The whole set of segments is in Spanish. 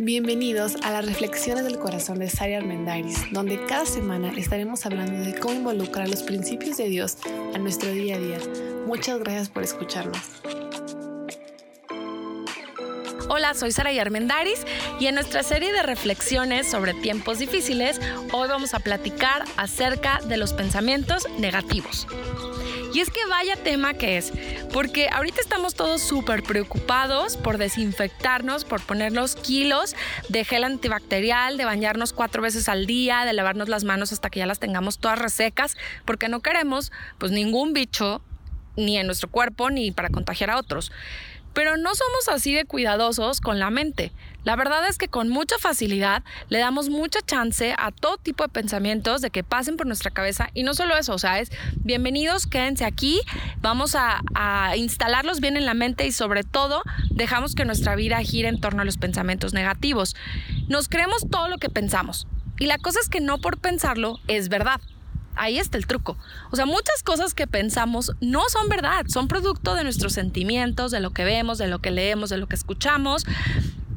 Bienvenidos a las Reflexiones del Corazón de Sari Armendariz, donde cada semana estaremos hablando de cómo involucrar los principios de Dios a nuestro día a día. Muchas gracias por escucharnos. Hola, soy Sara Armendaris y en nuestra serie de reflexiones sobre tiempos difíciles, hoy vamos a platicar acerca de los pensamientos negativos. Y es que vaya tema que es, porque ahorita estamos todos súper preocupados por desinfectarnos, por ponernos kilos de gel antibacterial, de bañarnos cuatro veces al día, de lavarnos las manos hasta que ya las tengamos todas resecas, porque no queremos pues ningún bicho ni en nuestro cuerpo ni para contagiar a otros. Pero no somos así de cuidadosos con la mente. La verdad es que con mucha facilidad le damos mucha chance a todo tipo de pensamientos de que pasen por nuestra cabeza. Y no solo eso, o sea, es bienvenidos, quédense aquí, vamos a, instalarlos bien en la mente y sobre todo dejamos que nuestra vida gire en torno a los pensamientos negativos. Nos creemos todo lo que pensamos. Y la cosa es que no por pensarlo es verdad. Ahí está el truco. O sea, muchas cosas que pensamos no son verdad, son producto de nuestros sentimientos, de lo que vemos, de lo que leemos, de lo que escuchamos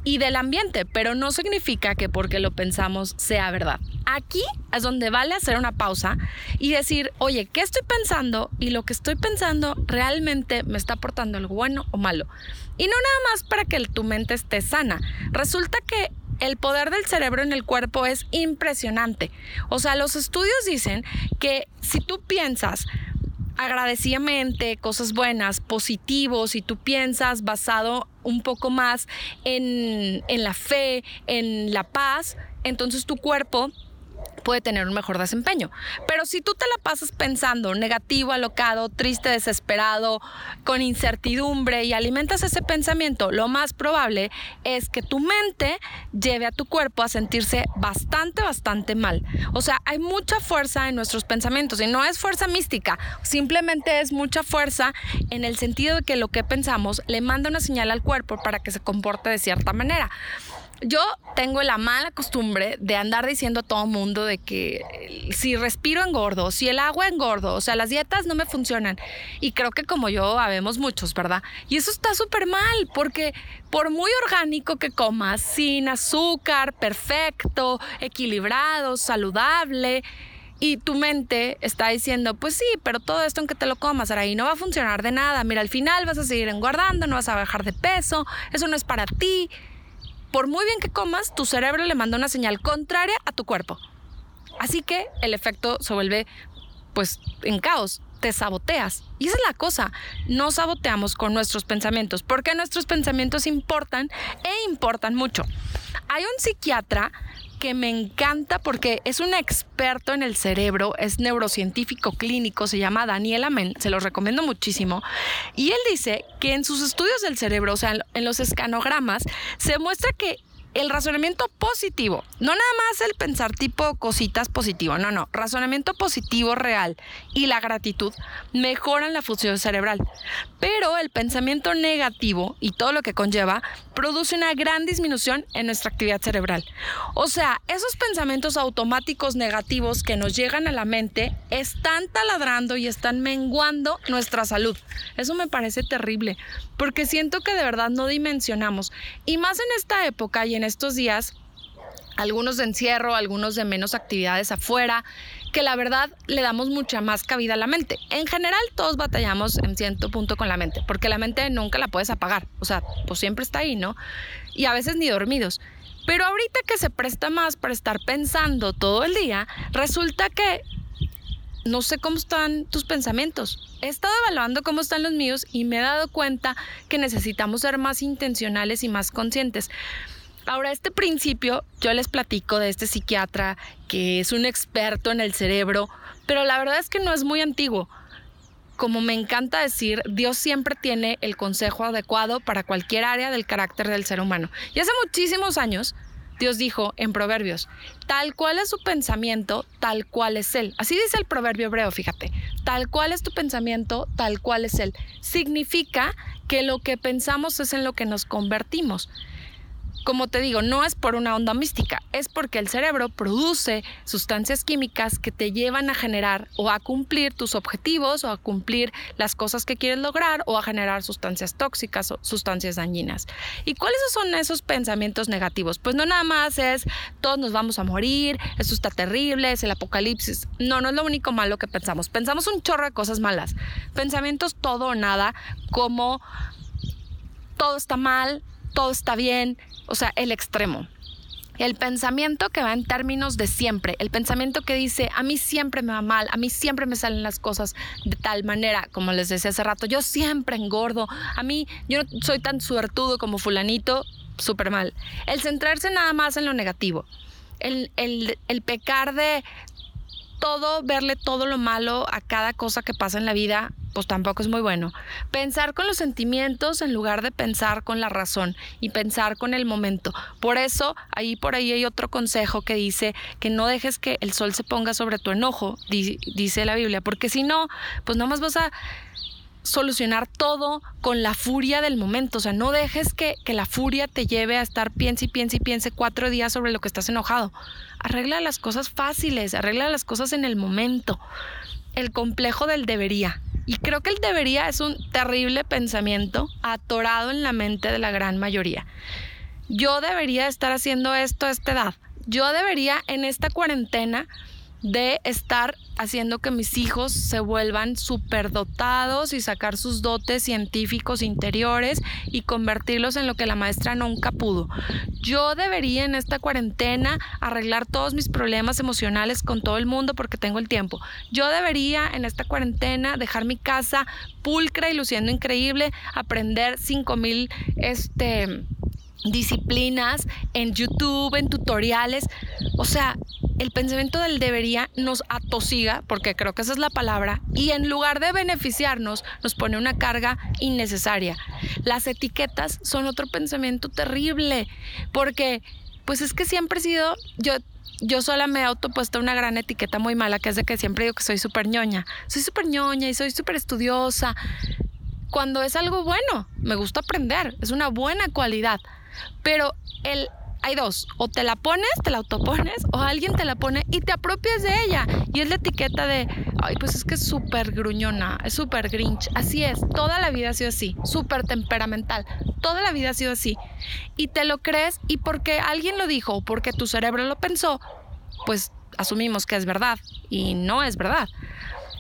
y del ambiente, pero no significa que porque lo pensamos sea verdad. Aquí es donde vale hacer una pausa y decir, oye, ¿qué estoy pensando? Y lo que estoy pensando realmente me está aportando algo bueno o malo. Y no nada más para que tu mente esté sana. Resulta que el poder del cerebro en el cuerpo es impresionante. O sea, los estudios dicen que si tú piensas agradecidamente, cosas buenas, positivos, si tú piensas basado un poco más en, en la fe, en la paz, entonces tu cuerpo puede tener un mejor desempeño. Pero si tú te la pasas pensando negativo, alocado, triste, desesperado, con incertidumbre y alimentas ese pensamiento, lo más probable es que tu mente lleve a tu cuerpo a sentirse bastante, bastante mal. O sea, hay mucha fuerza en nuestros pensamientos y no es fuerza mística, simplemente es mucha fuerza en el sentido de que lo que pensamos le manda una señal al cuerpo para que se comporte de cierta manera. Yo tengo la mala costumbre de andar diciendo a todo mundo de que si respiro engordo, si el agua engordo, o sea, las dietas no me funcionan. Y creo que como yo habemos muchos, ¿verdad? Y eso está súper mal, porque por muy orgánico que comas, sin azúcar, perfecto, equilibrado, saludable, y tu mente está diciendo, pues sí, pero todo esto aunque te lo comas, ahí no va a funcionar de nada. Mira, al final vas a seguir engordando, no vas a bajar de peso, eso no es para ti por muy bien que comas, tu cerebro le manda una señal contraria a tu cuerpo. Así que el efecto se vuelve pues en caos, te saboteas. Y esa es la cosa, no saboteamos con nuestros pensamientos, porque nuestros pensamientos importan e importan mucho. Hay un psiquiatra que me encanta porque es un experto en el cerebro, es neurocientífico clínico, se llama Daniel Amen, se lo recomiendo muchísimo. Y él dice que en sus estudios del cerebro, o sea, en los escanogramas, se muestra que el razonamiento positivo, no nada más el pensar tipo cositas positivo, no, no, razonamiento positivo real y la gratitud mejoran la función cerebral. Pero el pensamiento negativo y todo lo que conlleva produce una gran disminución en nuestra actividad cerebral. O sea, esos pensamientos automáticos negativos que nos llegan a la mente están taladrando y están menguando nuestra salud. Eso me parece terrible, porque siento que de verdad no dimensionamos. Y más en esta época y en estos días, algunos de encierro, algunos de menos actividades afuera, que la verdad le damos mucha más cabida a la mente. En general todos batallamos en cierto punto con la mente, porque la mente nunca la puedes apagar, o sea, pues siempre está ahí, ¿no? Y a veces ni dormidos. Pero ahorita que se presta más para estar pensando todo el día, resulta que no sé cómo están tus pensamientos. He estado evaluando cómo están los míos y me he dado cuenta que necesitamos ser más intencionales y más conscientes. Ahora, este principio, yo les platico de este psiquiatra que es un experto en el cerebro, pero la verdad es que no es muy antiguo. Como me encanta decir, Dios siempre tiene el consejo adecuado para cualquier área del carácter del ser humano. Y hace muchísimos años, Dios dijo en Proverbios, tal cual es su pensamiento, tal cual es Él. Así dice el proverbio hebreo, fíjate, tal cual es tu pensamiento, tal cual es Él. Significa que lo que pensamos es en lo que nos convertimos. Como te digo, no es por una onda mística, es porque el cerebro produce sustancias químicas que te llevan a generar o a cumplir tus objetivos o a cumplir las cosas que quieres lograr o a generar sustancias tóxicas o sustancias dañinas. ¿Y cuáles son esos pensamientos negativos? Pues no nada más es todos nos vamos a morir, esto está terrible, es el apocalipsis. No, no es lo único malo que pensamos. Pensamos un chorro de cosas malas. Pensamientos todo o nada, como todo está mal, todo está bien, o sea, el extremo. El pensamiento que va en términos de siempre, el pensamiento que dice, a mí siempre me va mal, a mí siempre me salen las cosas de tal manera, como les decía hace rato, yo siempre engordo, a mí yo no soy tan suertudo como fulanito, súper mal. El centrarse nada más en lo negativo, el, el pecar de todo, verle todo lo malo a cada cosa que pasa en la vida, pues tampoco es muy bueno. Pensar con los sentimientos en lugar de pensar con la razón y pensar con el momento. Por eso, ahí por ahí hay otro consejo que dice que no dejes que el sol se ponga sobre tu enojo, dice la Biblia, porque si no, pues nomás vas a solucionar todo con la furia del momento. O sea, no dejes que, que, la furia te lleve a estar piense y piense y piense cuatro días sobre lo que estás enojado. Arregla las cosas fáciles, arregla las cosas en el momento. El complejo del debería. Y creo que el debería es un terrible pensamiento atorado en la mente de la gran mayoría. Yo debería estar haciendo esto a esta edad. Yo debería en esta cuarentena de estar haciendo que mis hijos se vuelvan superdotados y sacar sus dotes científicos interiores y convertirlos en lo que la maestra nunca pudo. Yo debería en esta cuarentena arreglar todos mis problemas emocionales con todo el mundo porque tengo el tiempo. Yo debería en esta cuarentena dejar mi casa pulcra y luciendo increíble, aprender 5000 este disciplinas en YouTube, en tutoriales. O sea, el pensamiento del debería nos atosiga, porque creo que esa es la palabra, y en lugar de beneficiarnos, nos pone una carga innecesaria. Las etiquetas son otro pensamiento terrible, porque pues es que siempre he sido, yo yo sola me he autopuesto una gran etiqueta muy mala, que es de que siempre digo que soy súper ñoña. Soy súper ñoña y soy súper estudiosa. Cuando es algo bueno, me gusta aprender, es una buena cualidad. Pero el, hay dos, o te la pones, te la autopones, o alguien te la pone y te apropias de ella. Y es la etiqueta de, ay, pues es que es súper gruñona, es súper grinch. Así es, toda la vida ha sido así, súper temperamental, toda la vida ha sido así. Y te lo crees y porque alguien lo dijo o porque tu cerebro lo pensó, pues asumimos que es verdad y no es verdad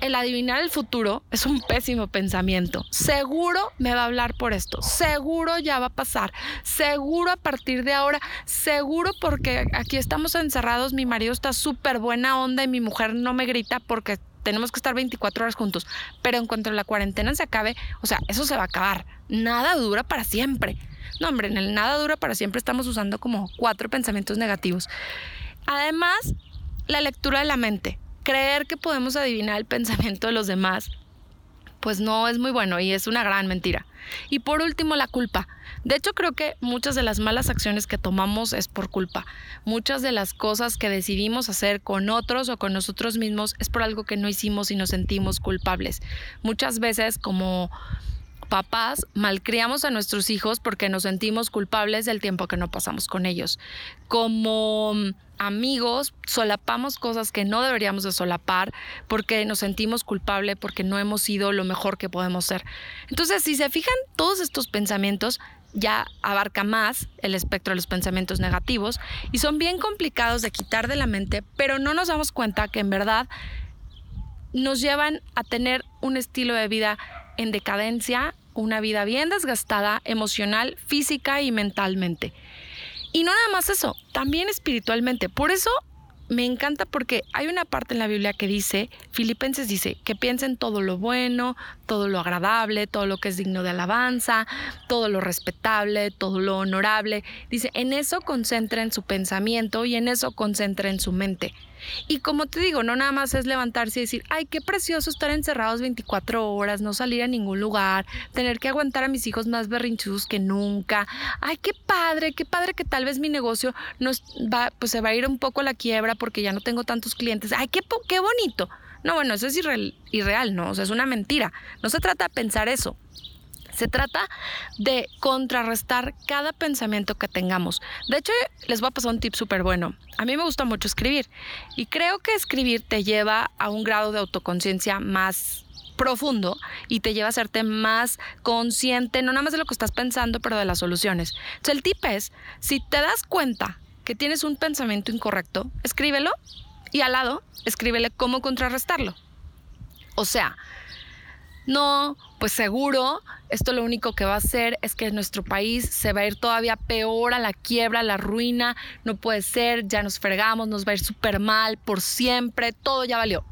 el adivinar el futuro es un pésimo pensamiento. Seguro me va a hablar por esto, seguro ya va a pasar, seguro a partir de ahora, seguro porque aquí estamos encerrados, mi marido está súper buena onda y mi mujer no me grita porque tenemos que estar 24 horas juntos, pero en cuanto la cuarentena se acabe, o sea, eso se va a acabar. Nada dura para siempre. No, hombre, en el nada dura para siempre estamos usando como cuatro pensamientos negativos. Además, la lectura de la mente creer que podemos adivinar el pensamiento de los demás, pues no es muy bueno y es una gran mentira. Y por último, la culpa. De hecho, creo que muchas de las malas acciones que tomamos es por culpa. Muchas de las cosas que decidimos hacer con otros o con nosotros mismos es por algo que no hicimos y nos sentimos culpables. Muchas veces como papás malcriamos a nuestros hijos porque nos sentimos culpables del tiempo que no pasamos con ellos. Como amigos solapamos cosas que no deberíamos de solapar porque nos sentimos culpables porque no hemos sido lo mejor que podemos ser. Entonces, si se fijan, todos estos pensamientos ya abarca más el espectro de los pensamientos negativos y son bien complicados de quitar de la mente, pero no nos damos cuenta que en verdad nos llevan a tener un estilo de vida en decadencia una vida bien desgastada emocional, física y mentalmente. Y no nada más eso, también espiritualmente. Por eso me encanta porque hay una parte en la Biblia que dice, Filipenses dice, que piensen todo lo bueno, todo lo agradable, todo lo que es digno de alabanza, todo lo respetable, todo lo honorable. Dice, en eso concentren su pensamiento y en eso concentren su mente. Y como te digo, no nada más es levantarse y decir, ay, qué precioso estar encerrados 24 horas, no salir a ningún lugar, tener que aguantar a mis hijos más berrinchudos que nunca. Ay, qué padre, qué padre que tal vez mi negocio nos va, pues se va a ir un poco a la quiebra porque ya no tengo tantos clientes. Ay, qué, qué bonito. No, bueno, eso es irreal, irreal, ¿no? O sea, es una mentira. No se trata de pensar eso. Se trata de contrarrestar cada pensamiento que tengamos. De hecho, les voy a pasar un tip súper bueno. A mí me gusta mucho escribir y creo que escribir te lleva a un grado de autoconciencia más profundo y te lleva a hacerte más consciente, no nada más de lo que estás pensando, pero de las soluciones. Entonces, el tip es, si te das cuenta que tienes un pensamiento incorrecto, escríbelo y al lado, escríbele cómo contrarrestarlo. O sea, no, pues seguro, esto lo único que va a hacer es que nuestro país se va a ir todavía peor a la quiebra, a la ruina, no puede ser, ya nos fregamos, nos va a ir súper mal por siempre, todo ya valió.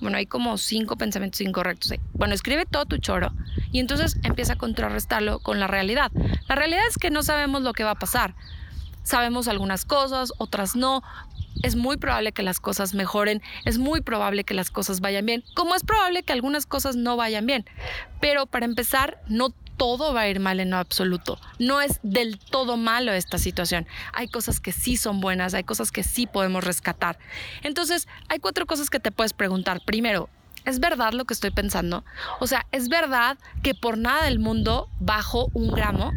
Bueno, hay como cinco pensamientos incorrectos ahí. Bueno, escribe todo tu choro y entonces empieza a contrarrestarlo con la realidad. La realidad es que no sabemos lo que va a pasar. Sabemos algunas cosas, otras no, es muy probable que las cosas mejoren, es muy probable que las cosas vayan bien, como es probable que algunas cosas no vayan bien. Pero para empezar, no todo va a ir mal en lo absoluto. No es del todo malo esta situación. Hay cosas que sí son buenas, hay cosas que sí podemos rescatar. Entonces, hay cuatro cosas que te puedes preguntar. Primero, ¿es verdad lo que estoy pensando? O sea, ¿es verdad que por nada del mundo bajo un gramo?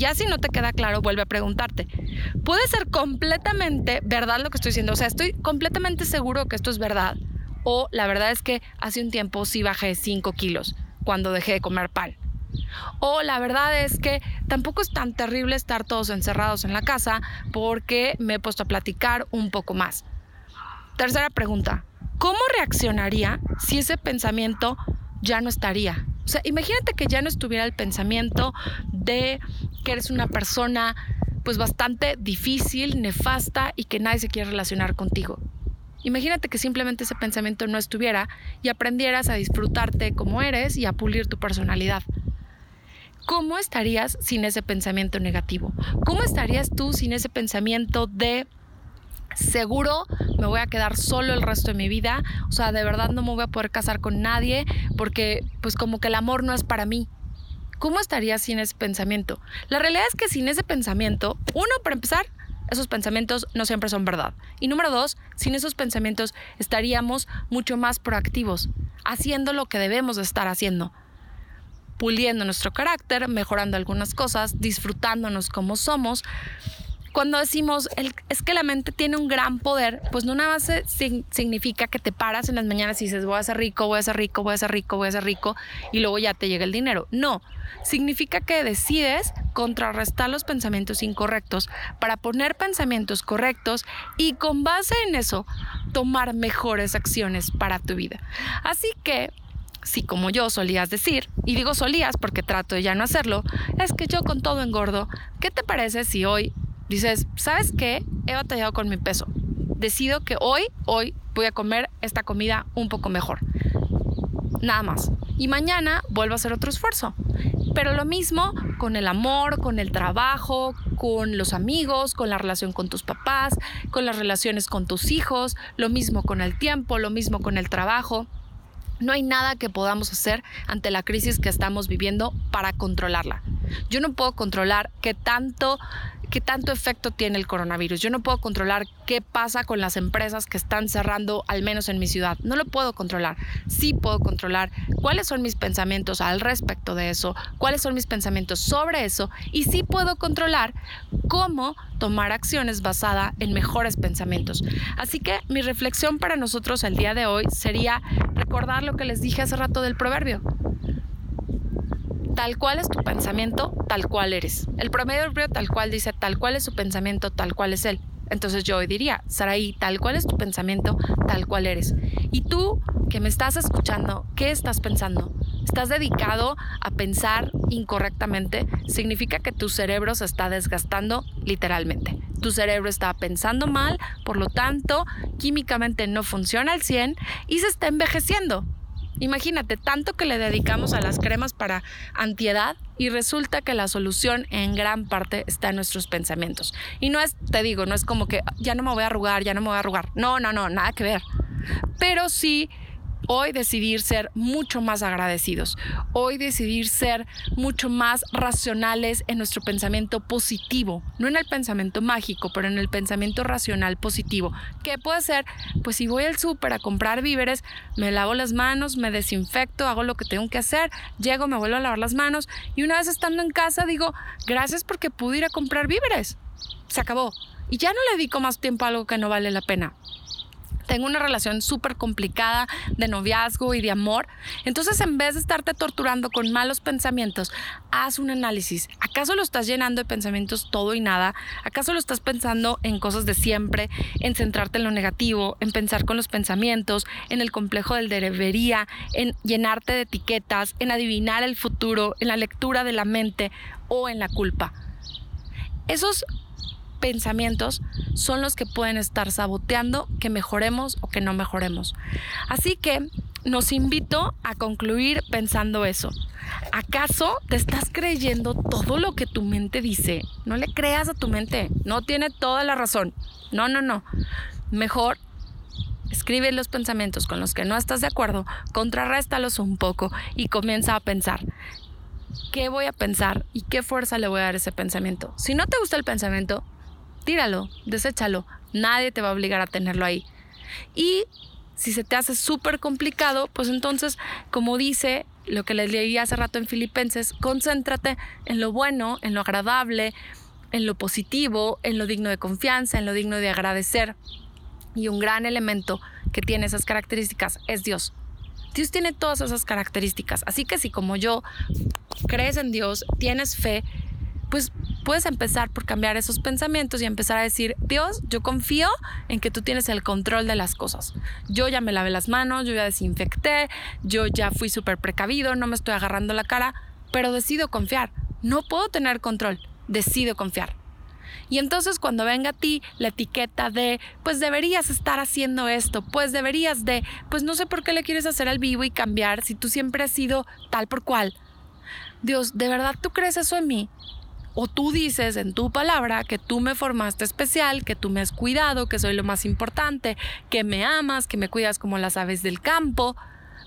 Ya si no te queda claro, vuelve a preguntarte. Puede ser completamente verdad lo que estoy diciendo. O sea, estoy completamente seguro que esto es verdad. O la verdad es que hace un tiempo sí bajé 5 kilos cuando dejé de comer pan. O la verdad es que tampoco es tan terrible estar todos encerrados en la casa porque me he puesto a platicar un poco más. Tercera pregunta. ¿Cómo reaccionaría si ese pensamiento ya no estaría? O sea, imagínate que ya no estuviera el pensamiento de que eres una persona pues bastante difícil, nefasta y que nadie se quiere relacionar contigo. Imagínate que simplemente ese pensamiento no estuviera y aprendieras a disfrutarte como eres y a pulir tu personalidad. ¿Cómo estarías sin ese pensamiento negativo? ¿Cómo estarías tú sin ese pensamiento de seguro me voy a quedar solo el resto de mi vida? O sea, de verdad no me voy a poder casar con nadie porque pues como que el amor no es para mí. ¿cómo estarías sin ese pensamiento? La realidad es que sin ese pensamiento, uno, para empezar, esos pensamientos no siempre son verdad. Y número dos, sin esos pensamientos estaríamos mucho más proactivos, haciendo lo que debemos de estar haciendo, puliendo nuestro carácter, mejorando algunas cosas, disfrutándonos como somos cuando decimos es que la mente tiene un gran poder, pues no nada más significa que te paras en las mañanas y dices voy a ser rico, voy a ser rico, voy a ser rico, voy a ser rico y luego ya te llega el dinero. No, significa que decides contrarrestar los pensamientos incorrectos para poner pensamientos correctos y con base en eso tomar mejores acciones para tu vida. Así que si como yo solías decir, y digo solías porque trato de ya no hacerlo, es que yo con todo engordo, ¿qué te parece si hoy dices, ¿sabes qué? He batallado con mi peso. Decido que hoy, hoy voy a comer esta comida un poco mejor. Nada más. Y mañana vuelvo a hacer otro esfuerzo. Pero lo mismo con el amor, con el trabajo, con los amigos, con la relación con tus papás, con las relaciones con tus hijos, lo mismo con el tiempo, lo mismo con el trabajo. No hay nada que podamos hacer ante la crisis que estamos viviendo para controlarla. Yo no puedo controlar qué tanto qué tanto efecto tiene el coronavirus. Yo no puedo controlar qué pasa con las empresas que están cerrando, al menos en mi ciudad. No lo puedo controlar. Sí puedo controlar cuáles son mis pensamientos al respecto de eso, cuáles son mis pensamientos sobre eso y sí puedo controlar cómo tomar acciones basada en mejores pensamientos. Así que mi reflexión para nosotros el día de hoy sería recordar lo que les dije hace rato del proverbio tal cual es tu pensamiento, tal cual eres. El promedio tal cual dice tal cual es su pensamiento, tal cual es él. Entonces yo hoy diría, Saraí, tal cual es tu pensamiento, tal cual eres. Y tú que me estás escuchando, ¿qué estás pensando? ¿Estás dedicado a pensar incorrectamente? Significa que tu cerebro se está desgastando literalmente. Tu cerebro está pensando mal, por lo tanto, químicamente no funciona al 100 y se está envejeciendo. Imagínate, tanto que le dedicamos a las cremas para antiedad y resulta que la solución en gran parte está en nuestros pensamientos. Y no es, te digo, no es como que ya no me voy a arrugar, ya no me voy a arrugar. No, no, no, nada que ver. Pero sí Hoy decidir ser mucho más agradecidos. Hoy decidir ser mucho más racionales en nuestro pensamiento positivo. No en el pensamiento mágico, pero en el pensamiento racional positivo. ¿Qué puede ser? Pues si voy al súper a comprar víveres, me lavo las manos, me desinfecto, hago lo que tengo que hacer, llego, me vuelvo a lavar las manos y una vez estando en casa digo, gracias porque pude ir a comprar víveres. Se acabó. Y ya no le dedico más tiempo a algo que no vale la pena tengo una relación súper complicada de noviazgo y de amor. Entonces, en vez de estarte torturando con malos pensamientos, haz un análisis. ¿Acaso lo estás llenando de pensamientos todo y nada? ¿Acaso lo estás pensando en cosas de siempre, en centrarte en lo negativo, en pensar con los pensamientos, en el complejo del debería, en llenarte de etiquetas, en adivinar el futuro, en la lectura de la mente o en la culpa? Esos pensamientos son los que pueden estar saboteando que mejoremos o que no mejoremos. Así que nos invito a concluir pensando eso. ¿Acaso te estás creyendo todo lo que tu mente dice? No le creas a tu mente, no tiene toda la razón. No, no, no. Mejor escribe los pensamientos con los que no estás de acuerdo, contrarréstalos un poco y comienza a pensar. ¿Qué voy a pensar y qué fuerza le voy a dar a ese pensamiento? Si no te gusta el pensamiento, tíralo, deséchalo. Nadie te va a obligar a tenerlo ahí. Y si se te hace súper complicado, pues entonces, como dice lo que les leí hace rato en Filipenses, concéntrate en lo bueno, en lo agradable, en lo positivo, en lo digno de confianza, en lo digno de agradecer. Y un gran elemento que tiene esas características es Dios. Dios tiene todas esas características. Así que si como yo crees en Dios, tienes fe, puedes empezar por cambiar esos pensamientos y empezar a decir, Dios, yo confío en que tú tienes el control de las cosas. Yo ya me lavé las manos, yo ya desinfecté, yo ya fui súper precavido, no me estoy agarrando la cara, pero decido confiar. No puedo tener control, decido confiar. Y entonces cuando venga a ti la etiqueta de, pues deberías estar haciendo esto, pues deberías de, pues no sé por qué le quieres hacer al vivo y cambiar si tú siempre has sido tal por cual. Dios, ¿de verdad tú crees eso en mí? O tú dices en tu palabra que tú me formaste especial, que tú me has cuidado, que soy lo más importante, que me amas, que me cuidas como las aves del campo,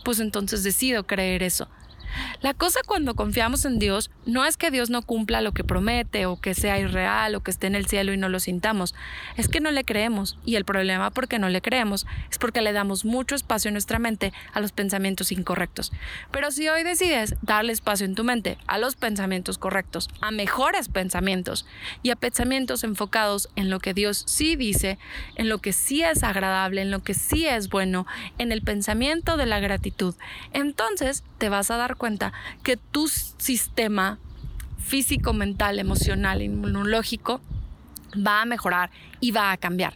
pues entonces decido creer eso. La cosa cuando confiamos en Dios no es que Dios no cumpla lo que promete o que sea irreal o que esté en el cielo y no lo sintamos, es que no le creemos y el problema porque no le creemos es porque le damos mucho espacio en nuestra mente a los pensamientos incorrectos. Pero si hoy decides darle espacio en tu mente a los pensamientos correctos, a mejores pensamientos y a pensamientos enfocados en lo que Dios sí dice, en lo que sí es agradable, en lo que sí es bueno, en el pensamiento de la gratitud, entonces te vas a dar cuenta que tu sistema físico, mental, emocional, inmunológico va a mejorar y va a cambiar.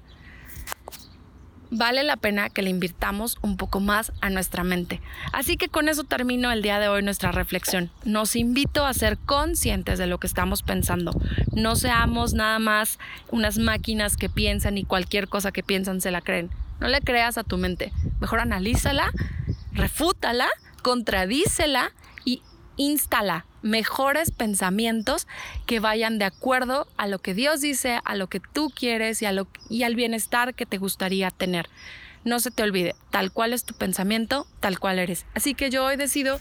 Vale la pena que le invirtamos un poco más a nuestra mente. Así que con eso termino el día de hoy nuestra reflexión. Nos invito a ser conscientes de lo que estamos pensando. No seamos nada más unas máquinas que piensan y cualquier cosa que piensan se la creen. No le creas a tu mente. Mejor analízala, refútala, contradícela instala mejores pensamientos que vayan de acuerdo a lo que Dios dice, a lo que tú quieres y, a lo, y al bienestar que te gustaría tener. No se te olvide, tal cual es tu pensamiento, tal cual eres. Así que yo hoy decido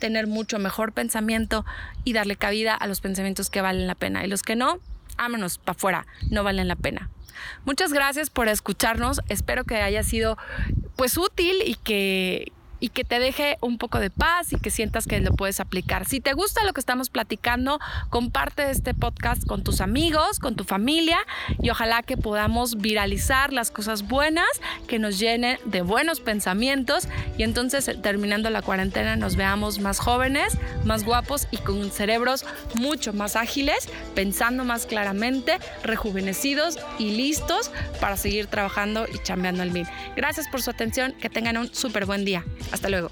tener mucho mejor pensamiento y darle cabida a los pensamientos que valen la pena. Y los que no, ámonos para afuera, no valen la pena. Muchas gracias por escucharnos. Espero que haya sido pues útil y que, y que te deje un poco de paz y que sientas que lo puedes aplicar. Si te gusta lo que estamos platicando, comparte este podcast con tus amigos, con tu familia y ojalá que podamos viralizar las cosas buenas que nos llenen de buenos pensamientos y entonces terminando la cuarentena nos veamos más jóvenes, más guapos y con cerebros mucho más ágiles, pensando más claramente, rejuvenecidos y listos para seguir trabajando y chambeando al mil. Gracias por su atención, que tengan un súper buen día. Hasta luego.